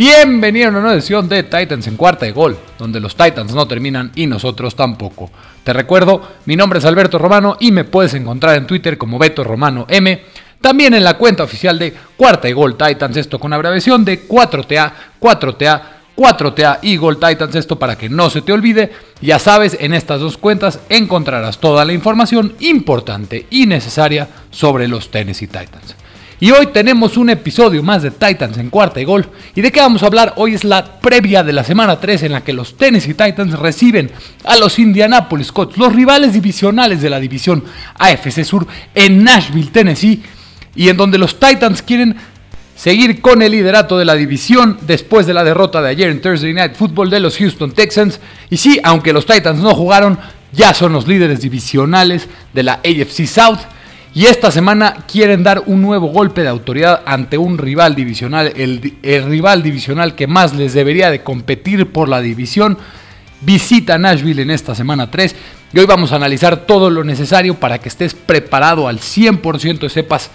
Bienvenido a una nueva edición de Titans en cuarta de gol, donde los Titans no terminan y nosotros tampoco. Te recuerdo, mi nombre es Alberto Romano y me puedes encontrar en Twitter como Beto Romano M. También en la cuenta oficial de Cuarta y Gol Titans, esto con abreviación de 4TA, 4TA, 4TA y Gol Titans, esto para que no se te olvide. Ya sabes, en estas dos cuentas encontrarás toda la información importante y necesaria sobre los Tennessee Titans. Y hoy tenemos un episodio más de Titans en cuarta y gol. ¿Y de qué vamos a hablar? Hoy es la previa de la semana 3 en la que los Tennessee Titans reciben a los Indianapolis Colts, los rivales divisionales de la división AFC Sur en Nashville, Tennessee, y en donde los Titans quieren seguir con el liderato de la división después de la derrota de ayer en Thursday Night Football de los Houston Texans. Y sí, aunque los Titans no jugaron, ya son los líderes divisionales de la AFC South. Y esta semana quieren dar un nuevo golpe de autoridad ante un rival divisional, el, rival divisional que más les debería de competir por la división. Visita Nashville en esta semana 3 y hoy vamos a analizar todo lo necesario para que estés preparado al 100% y sepas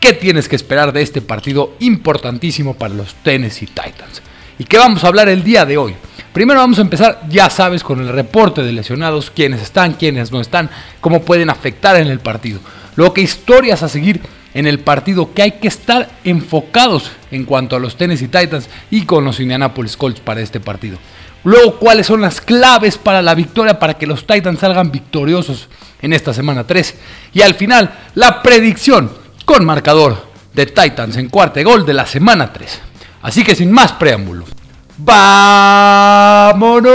qué tienes que esperar de este partido importantísimo para los Tennessee Titans. ¿Y qué vamos a hablar el día de hoy? Primero vamos a empezar, ya sabes, con el reporte de lesionados, quiénes están, quiénes no están, cómo pueden afectar en el partido. Luego que historias a seguir en el partido que hay que estar enfocados en cuanto a los Tennessee Titans y con los Indianapolis Colts para este partido. Luego, cuáles son las claves para la victoria para que los Titans salgan victoriosos en esta semana 3. Y al final, la predicción con marcador de Titans en cuarto gol de la semana 3. Así que sin más preámbulos, ¡vámonos!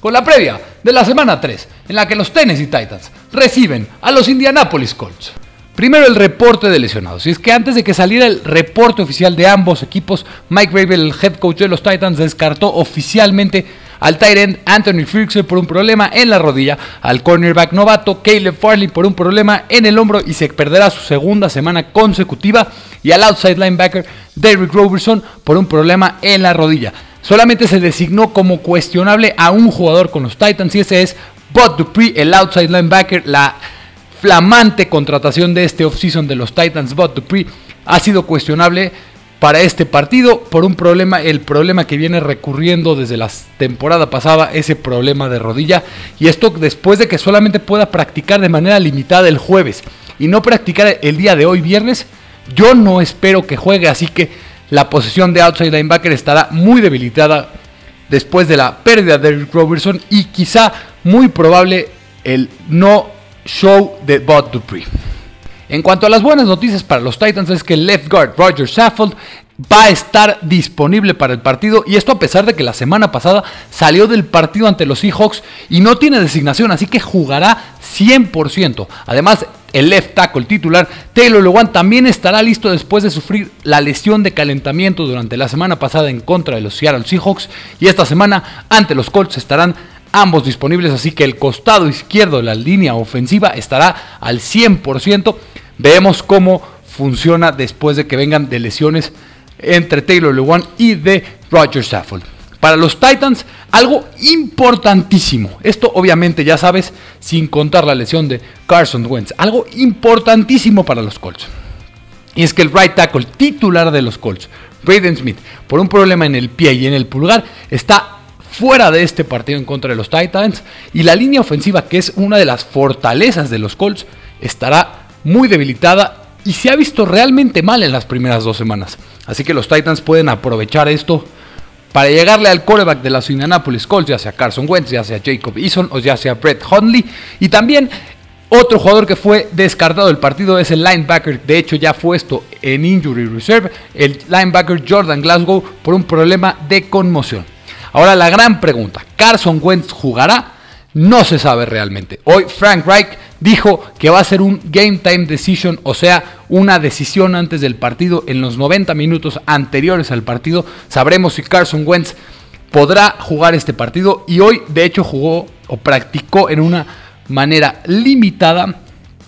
Con la previa de la semana 3, en la que los Tennessee Titans reciben a los Indianapolis Colts. Primero el reporte de lesionados. Y es que antes de que saliera el reporte oficial de ambos equipos, Mike Rabel, el head coach de los Titans, descartó oficialmente al tight end Anthony Ferguson por un problema en la rodilla, al cornerback novato Caleb Farley por un problema en el hombro y se perderá su segunda semana consecutiva, y al outside linebacker Derrick Robertson por un problema en la rodilla. Solamente se designó como cuestionable a un jugador con los Titans y ese es Bud Dupree, el outside linebacker, la flamante contratación de este offseason de los Titans. Bud Dupree ha sido cuestionable para este partido por un problema, el problema que viene recurriendo desde la temporada pasada, ese problema de rodilla. Y esto después de que solamente pueda practicar de manera limitada el jueves y no practicar el día de hoy, viernes, yo no espero que juegue. Así que la posición de outside linebacker estará muy debilitada después de la pérdida de Eric Robertson y quizá muy probable el no show de Bud Dupree. En cuanto a las buenas noticias para los Titans es que el left guard Roger Saffold va a estar disponible para el partido y esto a pesar de que la semana pasada salió del partido ante los Seahawks y no tiene designación, así que jugará 100%. Además, el left tackle titular Taylor Lewan también estará listo después de sufrir la lesión de calentamiento durante la semana pasada en contra de los Seattle Seahawks y esta semana ante los Colts estarán ambos disponibles, así que el costado izquierdo de la línea ofensiva estará al 100%. Veamos cómo funciona después de que vengan de lesiones entre Taylor Lewan y de Roger Saffold. Para los Titans, algo importantísimo. Esto obviamente ya sabes, sin contar la lesión de Carson Wentz. Algo importantísimo para los Colts. Y es que el right tackle titular de los Colts, Braden Smith, por un problema en el pie y en el pulgar, está fuera de este partido en contra de los Titans. Y la línea ofensiva, que es una de las fortalezas de los Colts, estará muy debilitada y se ha visto realmente mal en las primeras dos semanas. Así que los Titans pueden aprovechar esto para llegarle al quarterback de los Indianapolis Colts, ya sea Carson Wentz, ya sea Jacob Eason o ya sea Brett Hundley. Y también otro jugador que fue descartado del partido es el linebacker, de hecho ya fue esto en injury reserve, el linebacker Jordan Glasgow por un problema de conmoción. Ahora la gran pregunta, ¿Carson Wentz jugará? No se sabe realmente. Hoy Frank Reich dijo que va a ser un game time decision, o sea, una decisión antes del partido en los 90 minutos anteriores al partido. Sabremos si Carson Wentz podrá jugar este partido y hoy de hecho jugó o practicó en una manera limitada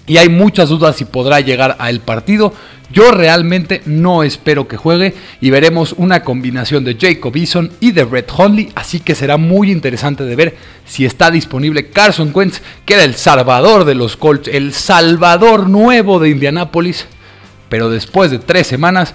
y hay muchas dudas si podrá llegar al partido. Yo realmente no espero que juegue y veremos una combinación de Jacob Eason y de Red Hundley, así que será muy interesante de ver si está disponible Carson Wentz, que era el salvador de los Colts, el salvador nuevo de Indianápolis, pero después de tres semanas,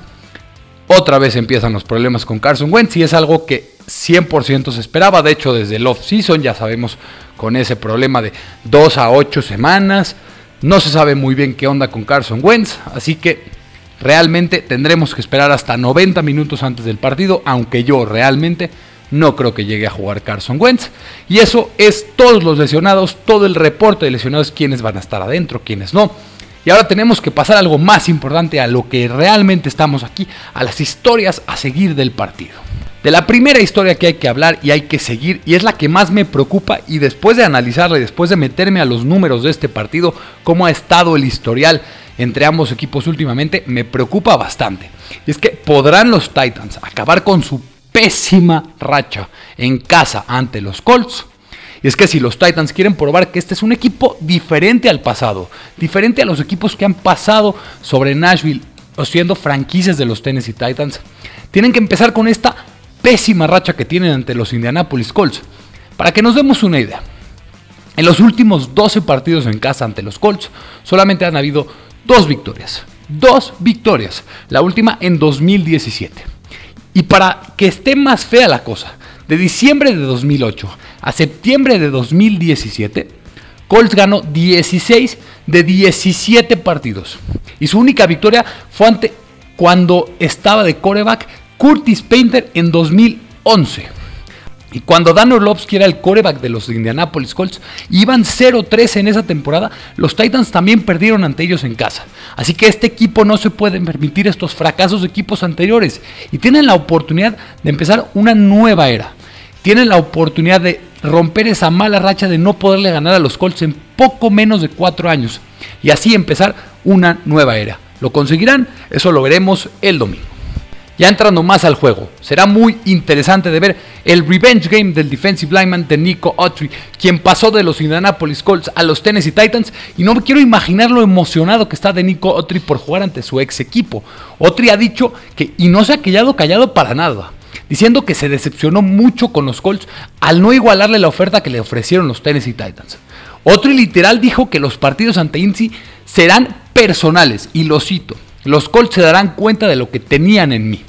otra vez empiezan los problemas con Carson Wentz y es algo que 100% se esperaba. De hecho, desde el off-season ya sabemos con ese problema de 2 a 8 semanas. No se sabe muy bien qué onda con Carson Wentz, así que realmente tendremos que esperar hasta 90 minutos antes del partido, aunque yo realmente no creo que llegue a jugar Carson Wentz. Y eso es todos los lesionados, todo el reporte de lesionados, quiénes van a estar adentro, quiénes no. Y ahora tenemos que pasar algo más importante, a lo que realmente estamos aquí, a las historias a seguir del partido. De la primera historia que hay que hablar y hay que seguir, y es la que más me preocupa, y después de analizarla y después de meterme a los números de este partido, cómo ha estado el historial entre ambos equipos últimamente, me preocupa bastante. Y es que podrán los Titans acabar con su pésima racha en casa ante los Colts y es que si los Titans quieren probar que este es un equipo diferente al pasado, diferente a los equipos que han pasado sobre Nashville o siendo franquicias de los Tennessee Titans, tienen que empezar con esta pésima racha que tienen ante los Indianapolis Colts. Para que nos demos una idea, en los últimos 12 partidos en casa ante los Colts, solamente han habido dos victorias. Dos victorias. La última en 2017. Y para que esté más fea la cosa, de diciembre de 2008 a septiembre de 2017, Colts ganó 16 de 17 partidos. Y su única victoria fue ante cuando estaba de coreback Curtis Painter en 2011. Y cuando Dan Orlovsky era el coreback de los Indianapolis Colts, iban 0-3 en esa temporada, los Titans también perdieron ante ellos en casa. Así que este equipo no se puede permitir estos fracasos de equipos anteriores y tienen la oportunidad de empezar una nueva era. Tienen la oportunidad de romper esa mala racha de no poderle ganar a los Colts en poco menos de 4 años y así empezar una nueva era. ¿Lo conseguirán? Eso lo veremos el domingo. Ya entrando más al juego, será muy interesante de ver el revenge game del defensive lineman de Nico Autry, quien pasó de los Indianapolis Colts a los Tennessee Titans, y no me quiero imaginar lo emocionado que está de Nico Autry por jugar ante su ex equipo. Autry ha dicho que, y no se ha quedado callado para nada, diciendo que se decepcionó mucho con los Colts al no igualarle la oferta que le ofrecieron los Tennessee Titans. Autry literal dijo que los partidos ante Incy serán personales, y lo cito, los Colts se darán cuenta de lo que tenían en mí.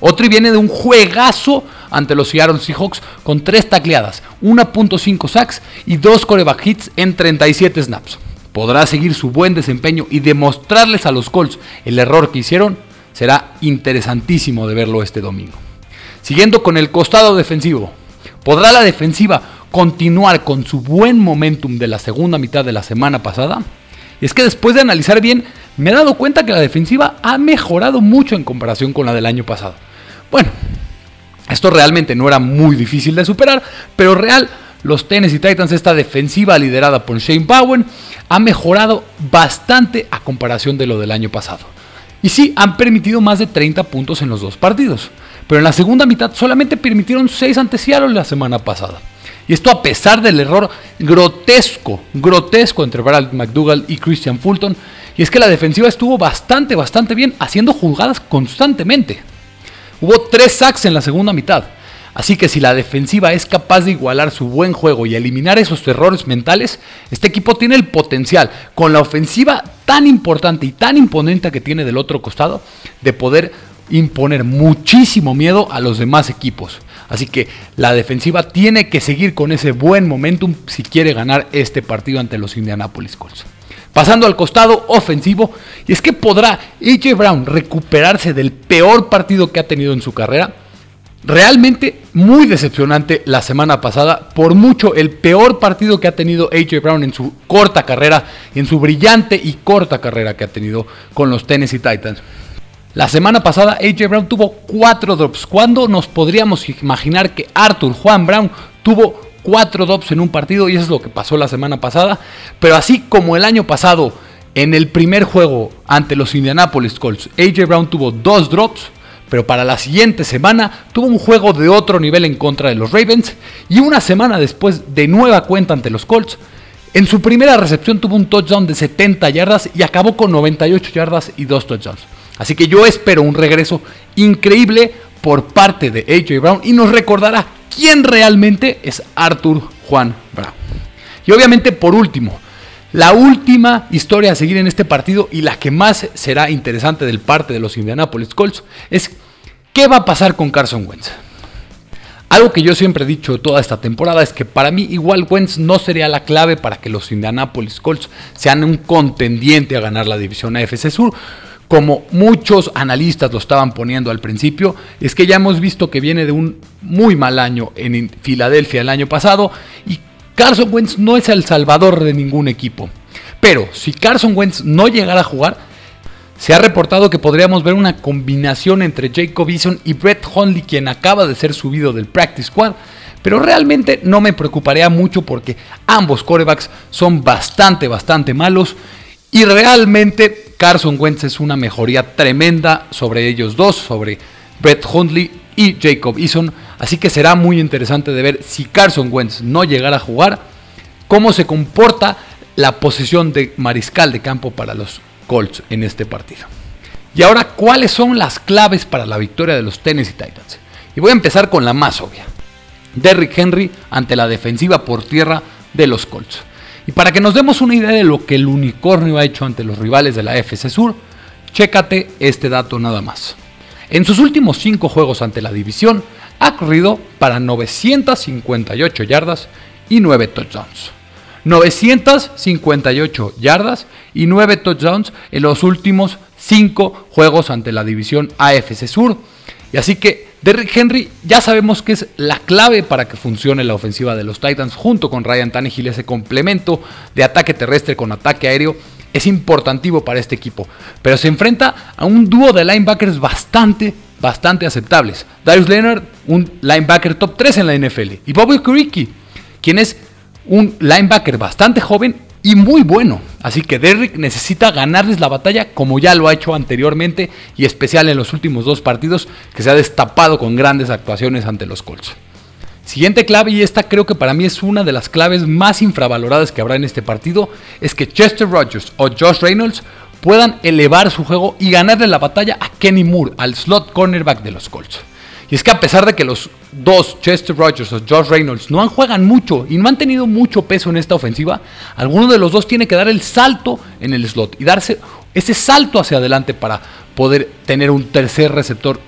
Otri viene de un juegazo ante los Seattle Seahawks con 3 tacleadas, 1.5 sacks y 2 coreback hits en 37 snaps. ¿Podrá seguir su buen desempeño y demostrarles a los Colts el error que hicieron? Será interesantísimo de verlo este domingo. Siguiendo con el costado defensivo, ¿podrá la defensiva continuar con su buen momentum de la segunda mitad de la semana pasada? Y es que después de analizar bien, me he dado cuenta que la defensiva ha mejorado mucho en comparación con la del año pasado. Bueno, esto realmente no era muy difícil de superar, pero real, los Tennessee Titans, esta defensiva liderada por Shane Bowen, ha mejorado bastante a comparación de lo del año pasado. Y sí, han permitido más de 30 puntos en los dos partidos, pero en la segunda mitad solamente permitieron 6 ante Seattle la semana pasada. Y esto a pesar del error grotesco, grotesco entre Brad McDougall y Christian Fulton. Y es que la defensiva estuvo bastante, bastante bien, haciendo jugadas constantemente. Hubo tres sacks en la segunda mitad. Así que si la defensiva es capaz de igualar su buen juego y eliminar esos errores mentales, este equipo tiene el potencial, con la ofensiva tan importante y tan imponente que tiene del otro costado, de poder imponer muchísimo miedo a los demás equipos. Así que la defensiva tiene que seguir con ese buen momentum si quiere ganar este partido ante los Indianapolis Colts. Pasando al costado ofensivo, y es que podrá AJ Brown recuperarse del peor partido que ha tenido en su carrera. Realmente muy decepcionante la semana pasada, por mucho el peor partido que ha tenido AJ Brown en su corta carrera, en su brillante y corta carrera que ha tenido con los Tennessee Titans. La semana pasada AJ Brown tuvo cuatro drops. ¿Cuándo nos podríamos imaginar que Arthur Juan Brown tuvo cuatro drops en un partido? Y eso es lo que pasó la semana pasada. Pero así como el año pasado, en el primer juego ante los Indianapolis Colts, AJ Brown tuvo dos drops. Pero para la siguiente semana tuvo un juego de otro nivel en contra de los Ravens. Y una semana después, de nueva cuenta ante los Colts, en su primera recepción tuvo un touchdown de 70 yardas y acabó con 98 yardas y dos touchdowns. Así que yo espero un regreso increíble por parte de AJ Brown y nos recordará quién realmente es Arthur Juan Brown. Y obviamente por último, La última historia a seguir en este partido y la que más será interesante del parte de los Indianapolis Colts es qué va a pasar con Carson Wentz. Algo que yo siempre he dicho toda esta temporada es que para mí igual Wentz no sería la clave para que los Indianapolis Colts sean un contendiente a ganar la división AFC Sur. Como muchos analistas lo estaban poniendo al principio, es que ya hemos visto que viene de un muy mal año en Filadelfia el año pasado y Carson Wentz no es el salvador de ningún equipo. Pero si Carson Wentz no llegara a jugar, se ha reportado que podríamos ver una combinación entre Jacob Eason y Brett Hundley, quien acaba de ser subido del Practice Squad. Pero realmente no me preocuparía mucho porque ambos corebacks son bastante, bastante malos. Y realmente Carson Wentz es una mejoría tremenda sobre ellos dos, sobre Brett Hundley y Jacob Eason. Así que será muy interesante de ver si Carson Wentz no llegara a jugar, cómo se comporta la posición de mariscal de campo para los Colts en este partido. Y ahora, ¿cuáles son las claves para la victoria de los Tennessee Titans? Y voy a empezar con la más obvia. Derrick Henry ante la defensiva por tierra de los Colts. Y para que nos demos una idea de lo que el unicornio ha hecho ante los rivales de la FC Sur, chécate este dato nada más. En sus últimos 5 juegos ante la división, ha corrido para 958 yardas y 9 touchdowns. 958 yardas y 9 touchdowns en los últimos 5 juegos ante la división AFC Sur. Y así que Derrick Henry ya sabemos que es la clave para que funcione la ofensiva de los Titans junto con Ryan Tannehill, ese complemento de ataque terrestre con ataque aéreo es importantivo para este equipo, pero se enfrenta a un dúo de linebackers bastante, bastante aceptables. Darius Leonard, un linebacker top 3 en la NFL, y Bobby Kuricki, quien es un linebacker bastante joven y muy bueno. Así que Derrick necesita ganarles la batalla como ya lo ha hecho anteriormente y especial en los últimos dos partidos que se ha destapado con grandes actuaciones ante los Colts. Siguiente clave, y esta creo que para mí es una de las claves más infravaloradas que habrá en este partido, es que Chester Rogers o Josh Reynolds puedan elevar su juego y ganarle la batalla a Kenny Moore, al slot cornerback de los Colts. Y es que a pesar de que los dos, Chester Rogers o Josh Reynolds, no han juegan mucho y no han tenido mucho peso en esta ofensiva, alguno de los dos tiene que dar el salto en el slot y darse ese salto hacia adelante para poder tener un tercer receptor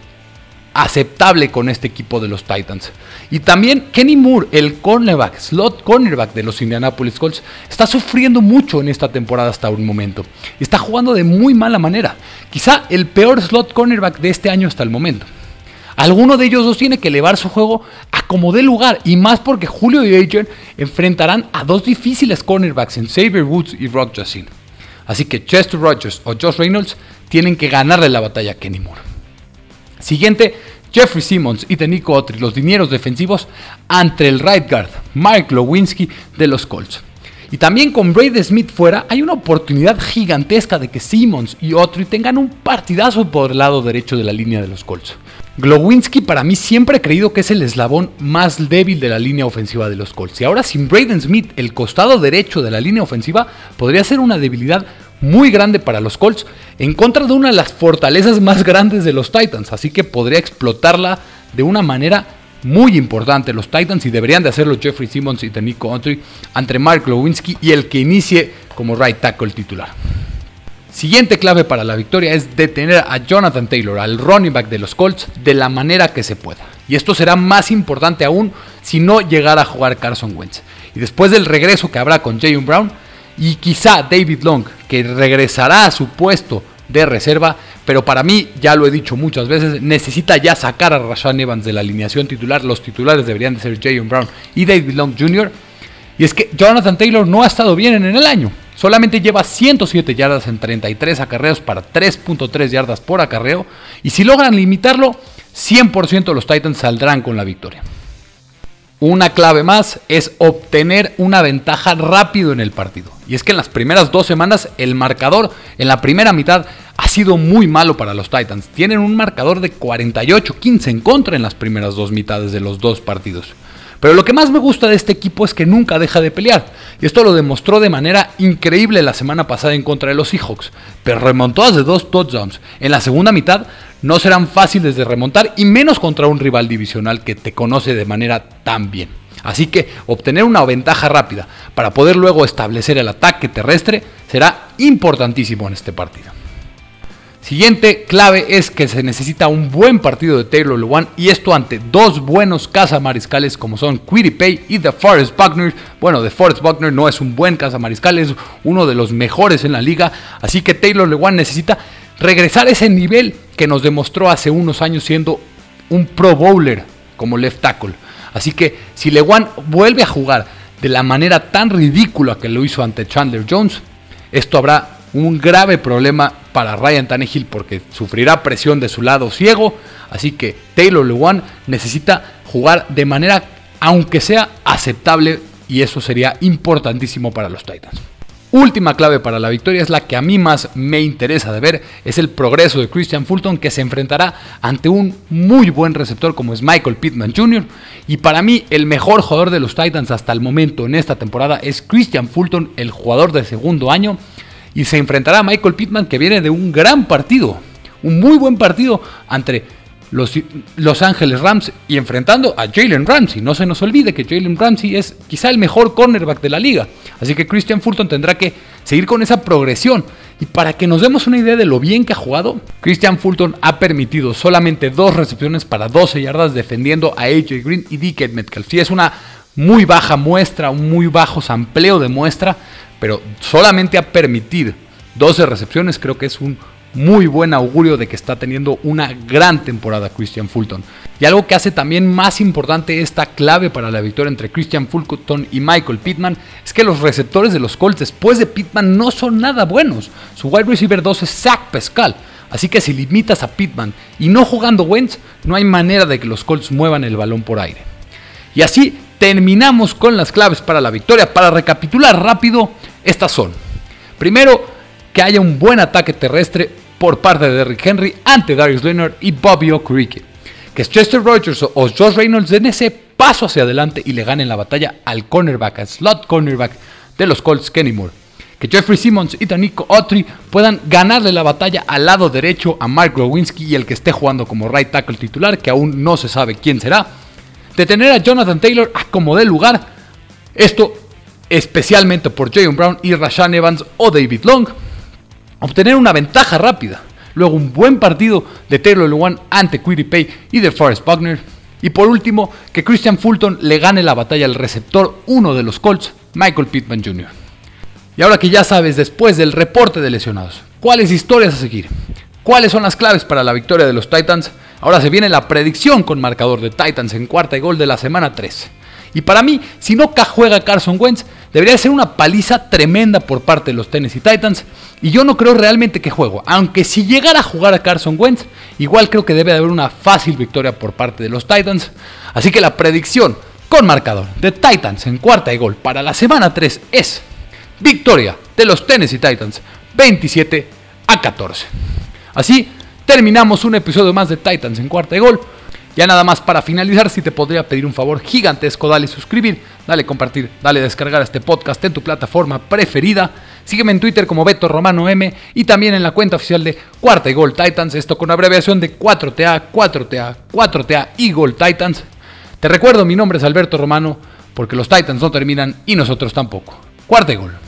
aceptable con este equipo de los Titans. Y también Kenny Moore, el cornerback, slot cornerback de los Indianapolis Colts, está sufriendo mucho en esta temporada hasta un momento. Está jugando de muy mala manera. Quizá el peor slot cornerback de este año hasta el momento. Alguno de ellos dos tiene que elevar su juego a como dé lugar, y más porque Julio y Adrian enfrentarán a dos difíciles cornerbacks en Xavier Woods y Rock Jacin. Así que Chester Rogers o Josh Reynolds tienen que ganarle la batalla a Kenny Moore. Siguiente, Jeffrey Simmons y Tenico Otri, los dineros defensivos, ante el right guard Mike Lewinsky de los Colts. Y también con Brady Smith fuera, hay una oportunidad gigantesca de que Simmons y Otri tengan un partidazo por el lado derecho de la línea de los Colts. Glowinski para mí siempre he creído que es el eslabón más débil de la línea ofensiva de los Colts. Y ahora sin Braden Smith, el costado derecho de la línea ofensiva, podría ser una debilidad muy grande para los Colts en contra de una de las fortalezas más grandes de los Titans. Así que podría explotarla de una manera muy importante los Titans y deberían de hacerlo Jeffrey Simmons y Tenico Autry entre Mark Glowinski y el que inicie como right tackle titular. Siguiente clave para la victoria es detener a Jonathan Taylor, al running back de los Colts, de la manera que se pueda. Y esto será más importante aún si no llegara a jugar Carson Wentz. Y después del regreso que habrá con Jayon Brown y quizá David Long, que regresará a su puesto de reserva, pero para mí, ya lo he dicho muchas veces, necesita ya sacar a Rashan Evans de la alineación titular. Los titulares deberían de ser Jayon Brown y David Long Jr. Y es que Jonathan Taylor no ha estado bien en el año. Solamente lleva 107 yardas en 33 acarreos para 3.3 yardas por acarreo. Y si logran limitarlo, 100% los Titans saldrán con la victoria. Una clave más es obtener una ventaja rápido en el partido. Y es que en las primeras dos semanas el marcador en la primera mitad ha sido muy malo para los Titans. Tienen un marcador de 48-15 en contra en las primeras dos mitades de los dos partidos. Pero lo que más me gusta de este equipo es que nunca deja de pelear. Y esto lo demostró de manera increíble la semana pasada en contra de los Seahawks. Pero remontó de dos touchdowns. En la segunda mitad no serán fáciles de remontar y menos contra un rival divisional que te conoce de manera tan bien. Así que obtener una ventaja rápida para poder luego establecer el ataque terrestre será importantísimo en este partido. Siguiente clave es que se necesita un buen partido de Taylor Lewan y esto ante dos buenos cazamariscales como son Pay y The Forest Buckner. Bueno, The Forest Buckner no es un buen cazamariscal, es uno de los mejores en la liga, así que Taylor Lewan necesita regresar a ese nivel que nos demostró hace unos años siendo un pro bowler como left tackle. Así que si Lewan vuelve a jugar de la manera tan ridícula que lo hizo ante Chandler Jones, esto habrá un grave problema para Ryan Tannehill porque sufrirá presión de su lado ciego. Así que Taylor Lewan necesita jugar de manera, aunque sea aceptable, y eso sería importantísimo para los Titans. Última clave para la victoria es la que a mí más me interesa de ver, es el progreso de Christian Fulton que se enfrentará ante un muy buen receptor como es Michael Pittman Jr. Y para mí el mejor jugador de los Titans hasta el momento en esta temporada es Christian Fulton, el jugador de segundo año y se enfrentará a Michael Pittman que viene de un gran partido, un muy buen partido entre los Los Ángeles Rams y enfrentando a Jalen Ramsey. No se nos olvide que Jalen Ramsey es quizá el mejor cornerback de la liga. Así que Christian Fulton tendrá que seguir con esa progresión. Y para que nos demos una idea de lo bien que ha jugado, Christian Fulton ha permitido solamente dos recepciones para 12 yardas defendiendo a AJ Green y DK Metcalf. Sí, es una muy baja muestra, un muy bajo sampleo de muestra, pero solamente a permitir 12 recepciones creo que es un muy buen augurio de que está teniendo una gran temporada Christian Fulton. Y algo que hace también más importante esta clave para la victoria entre Christian Fulton y Michael Pittman es que los receptores de los Colts después de Pittman no son nada buenos. Su wide receiver 2 es Zach Pescal. Así que si limitas a Pittman y no jugando Wentz, no hay manera de que los Colts muevan el balón por aire. Y así terminamos con las claves para la victoria. Para recapitular rápido, estas son. Primero, que haya un buen ataque terrestre por parte de Derrick Henry ante Darius Leonard y Bobby Okereke. Que Chester Rogers o Josh Reynolds den ese paso hacia adelante y le ganen la batalla al cornerback, al slot cornerback de los Colts Kenny Moore. Que Jeffrey Simmons y Tanico Autry puedan ganarle la batalla al lado derecho a Mark Rowinski y el que esté jugando como right tackle titular, que aún no se sabe quién será de tener a Jonathan Taylor como de lugar. Esto especialmente por Jayon Brown y Rashan Evans o David Long. Obtener una ventaja rápida. Luego un buen partido de Taylor Lewan ante Pay y de Forrest Buckner. Y por último, que Christian Fulton le gane la batalla al receptor, uno de los Colts, Michael Pittman Jr. Y ahora que ya sabes, después del reporte de lesionados, cuáles historias a seguir, cuáles son las claves para la victoria de los Titans, Ahora se viene la predicción con marcador de Titans en cuarta y gol de la semana 3. Y para mí, si no juega Carson Wentz, debería ser una paliza tremenda por parte de los Tennessee Titans. Y yo no creo realmente que juego. Aunque si llegara a jugar a Carson Wentz, igual creo que debe de haber una fácil victoria por parte de los Titans. Así que la predicción con marcador de Titans en cuarta y gol para la semana 3 es victoria de los Tennessee Titans 27 a 14. Así terminamos un episodio más de Titans en cuarta de gol. Ya nada más para finalizar, si te podría pedir un favor gigantesco, dale suscribir, dale compartir, dale descargar este podcast en tu plataforma preferida. Sígueme en Twitter como Beto Romano M y también en la cuenta oficial de Cuarta y Gol Titans, esto con abreviación de 4TA, 4TA, 4TA y Gol Titans. Te recuerdo, mi nombre es Alberto Romano, porque los Titans no terminan y nosotros tampoco. Cuarta y Gol.